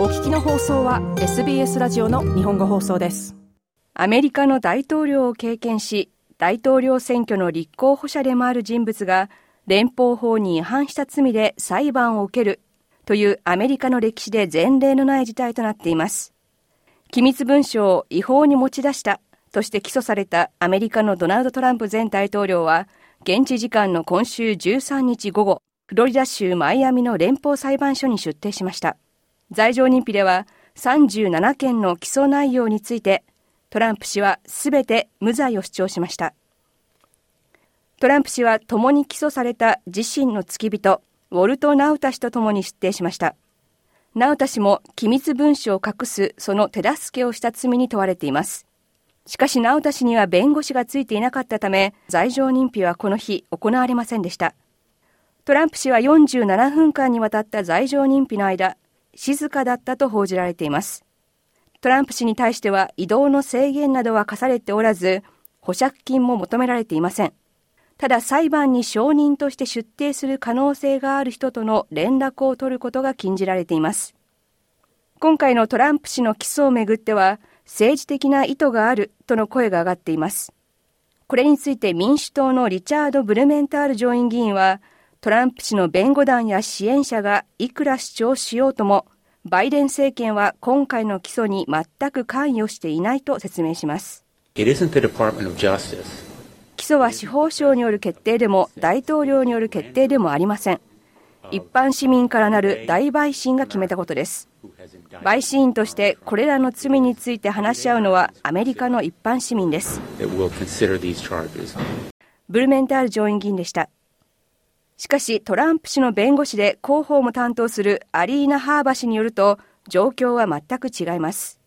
お聞きの放送は SBS ラジオの日本語放送です。アメリカの大統領を経験し大統領選挙の立候補者でもある人物が連邦法に違反した罪で裁判を受けるというアメリカの歴史で前例のない事態となっています。機密文書を違法に持ち出したとして起訴されたアメリカのドナルド・トランプ前大統領は現地時間の今週13日午後フロリダ州マイアミの連邦裁判所に出廷しました。罪状認否では37件の起訴内容についてトランプ氏はすべて無罪を主張しました。トランプ氏は共に起訴された自身の付き人ウォルト・ナウタ氏と共に出廷しました。ナウタ氏も機密文書を隠すその手助けをした罪に問われています。しかしナウタ氏には弁護士がついていなかったため罪状認否はこの日行われませんでした。トランプ氏は47分間にわたった罪状認否の間静かだったと報じられています。トランプ氏に対しては移動の制限などは課されておらず、保釈金も求められていません。ただ裁判に証人として出廷する可能性がある人との連絡を取ることが禁じられています。今回のトランプ氏の起訴をめぐっては、政治的な意図があるとの声が上がっています。これについて民主党のリチャード・ブルメンタール上院議員は、トランプ氏の弁護団や支援者がいくら主張しようとも、バイデン政権は今回の起訴に全く関与していないと説明します。起訴は司法省による決定でも大統領による決定でもありません。一般市民からなる大陪審が決めたことです。陪審員としてこれらの罪について話し合うのはアメリカの一般市民です。ブルメンタール上院議員でした。しかしトランプ氏の弁護士で広報も担当するアリーナ・ハーバ氏によると状況は全く違います。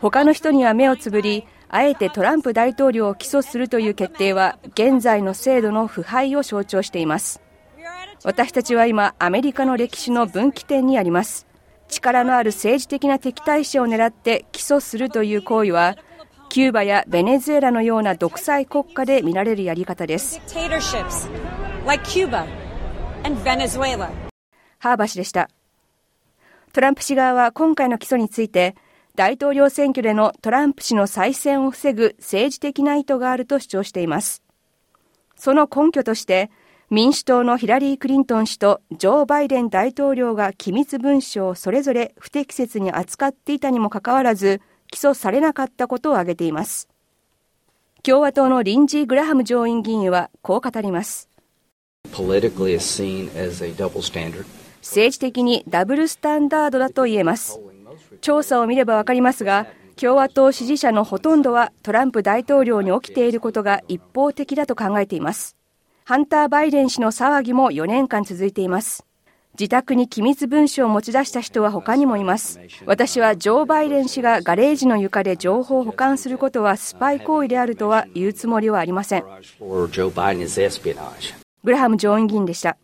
他の人には目をつぶりあえてトランプ大統領を起訴するという決定は現在の制度の腐敗を象徴しています。私たちは今アメリカの歴史の分岐点にあります。力のある政治的な敵対者を狙って起訴するという行為はキューバやベネズエラのような独裁国家で見られるやり方です。ハーバ氏でした。トランプ氏側は今回の起訴について、大統領選挙でのトランプ氏の再選を防ぐ政治的な意図があると主張しています。その根拠として、民主党のヒラリー・クリントン氏とジョー・バイデン大統領が機密文書をそれぞれ不適切に扱っていたにもかかわらず、起訴されなかったことを挙げています。共和党のリンジー・グラハム上院議員はこう語ります。政治的にダブルスタンダードだと言えます。調査を見ればわかりますが、共和党支持者のほとんどはトランプ大統領に起きていることが一方的だと考えています。ハンター・バイデン氏の騒ぎも4年間続いています。自宅に機密文書を持ち出した人は他にもいます。私はジョー・バイデン氏がガレージの床で情報を保管することはスパイ行為であるとは言うつもりはありません。グラハム上院議員でした。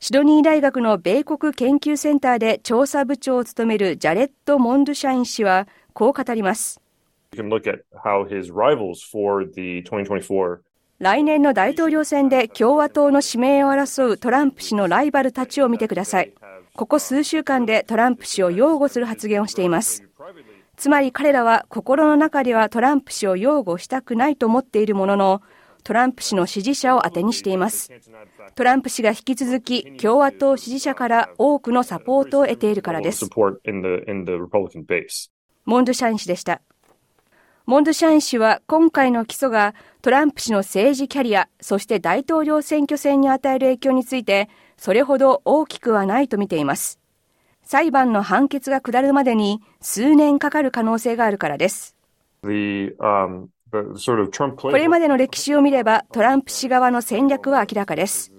シドニー大学の米国研究センターで調査部長を務めるジャレット・モンドシャイン氏はこう語ります。来年の大統領選で共和党の指名を争うトランプ氏のライバルたちを見てください。ここ数週間でトランプ氏を擁護する発言をしています。つまり彼らは心の中ではトランプ氏を擁護したくないと思っているものの、トランプ氏の支持者を当てにしています。トランプ氏が引き続き共和党支持者から多くのサポートを得ているからです。モンドシャイン氏でした。モンドシャイン氏は今回の起訴がトランプ氏の政治キャリア、そして大統領選挙戦に与える影響について、それほど大きくはないと見ています。裁判の判決が下るまでに数年かかる可能性があるからです。これまでの歴史を見ればトランプ氏側の戦略は明らかです。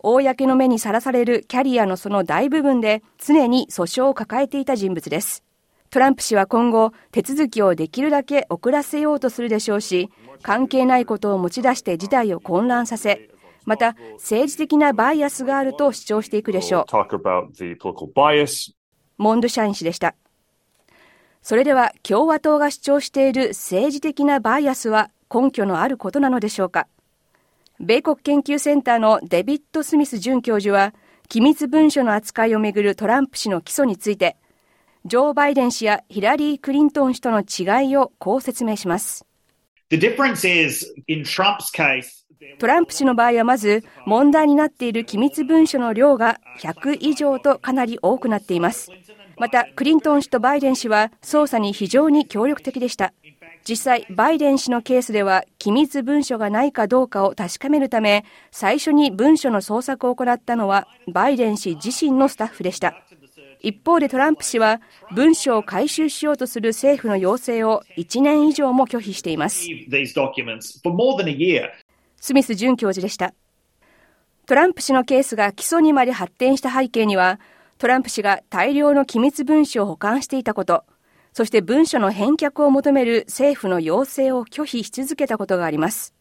公の目にさらされるキャリアのその大部分で常に訴訟を抱えていた人物です。トランプ氏は今後、手続きをできるだけ遅らせようとするでしょうし、関係ないことを持ち出して事態を混乱させ、また政治的なバイアスがあると主張していくでしょう。モンドシャイン氏でした。それでは共和党が主張している政治的なバイアスは根拠のあることなのでしょうか米国研究センターのデビッド・スミス准教授は、機密文書の扱いをめぐるトランプ氏の起訴について、ジョー・バイデン氏やヒラリー・クリントン氏との違いをこう説明します。トランプ氏の場合はまず問題になっている機密文書の量が100以上とかなり多くなっています。また、クリントン氏とバイデン氏は捜査に非常に協力的でした。実際、バイデン氏のケースでは、機密文書がないかどうかを確かめるため、最初に文書の捜索を行ったのは、バイデン氏自身のスタッフでした。一方でトランプ氏は、文書を回収しようとする政府の要請を1年以上も拒否しています。スミス准教授でした。トランプ氏のケースが起訴にまで発展した背景には、トランプ氏が大量の機密文書を保管していたこと、そして文書の返却を求める政府の要請を拒否し続けたことがあります。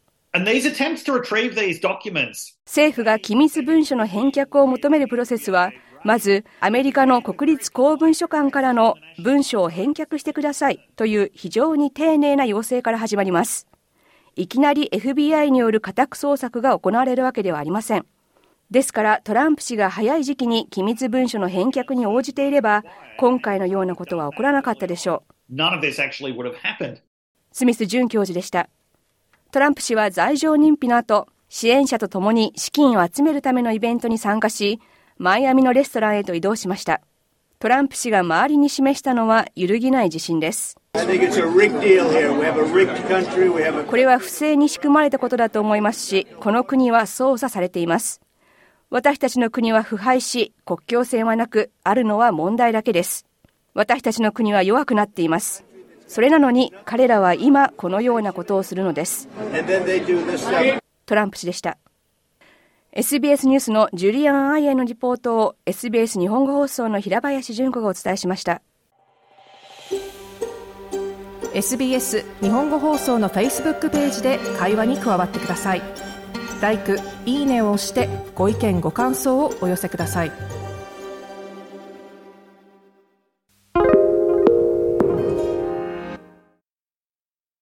政府が機密文書の返却を求めるプロセスは、まずアメリカの国立公文書館からの文書を返却してくださいという非常に丁寧な要請から始まります。いきなり FBI による家宅捜索が行われるわけではありません。ですからトランプ氏が早い時期に機密文書の返却に応じていれば、今回のようなことは起こらなかったでしょう。スミス准教授でした。トランプ氏は罪状認否の後、支援者と共に資金を集めるためのイベントに参加し、マイアミのレストランへと移動しました。トランプ氏が周りに示したのは揺るぎない自信です。これは不正に仕組まれたことだと思いますし、この国は操作されています。私たちの国は腐敗し、国境線はなく、あるのは問題だけです。私たちの国は弱くなっています。それなのに彼らは今このようなことをするのです。トランプ氏でした。SBS ニュースのジュリアン・アイエのリポートを SBS 日本語放送の平林純子がお伝えしました。SBS 日本語放送の Facebook ページで会話に加わってください。「いいね」を押してご意見ご感想をお寄せください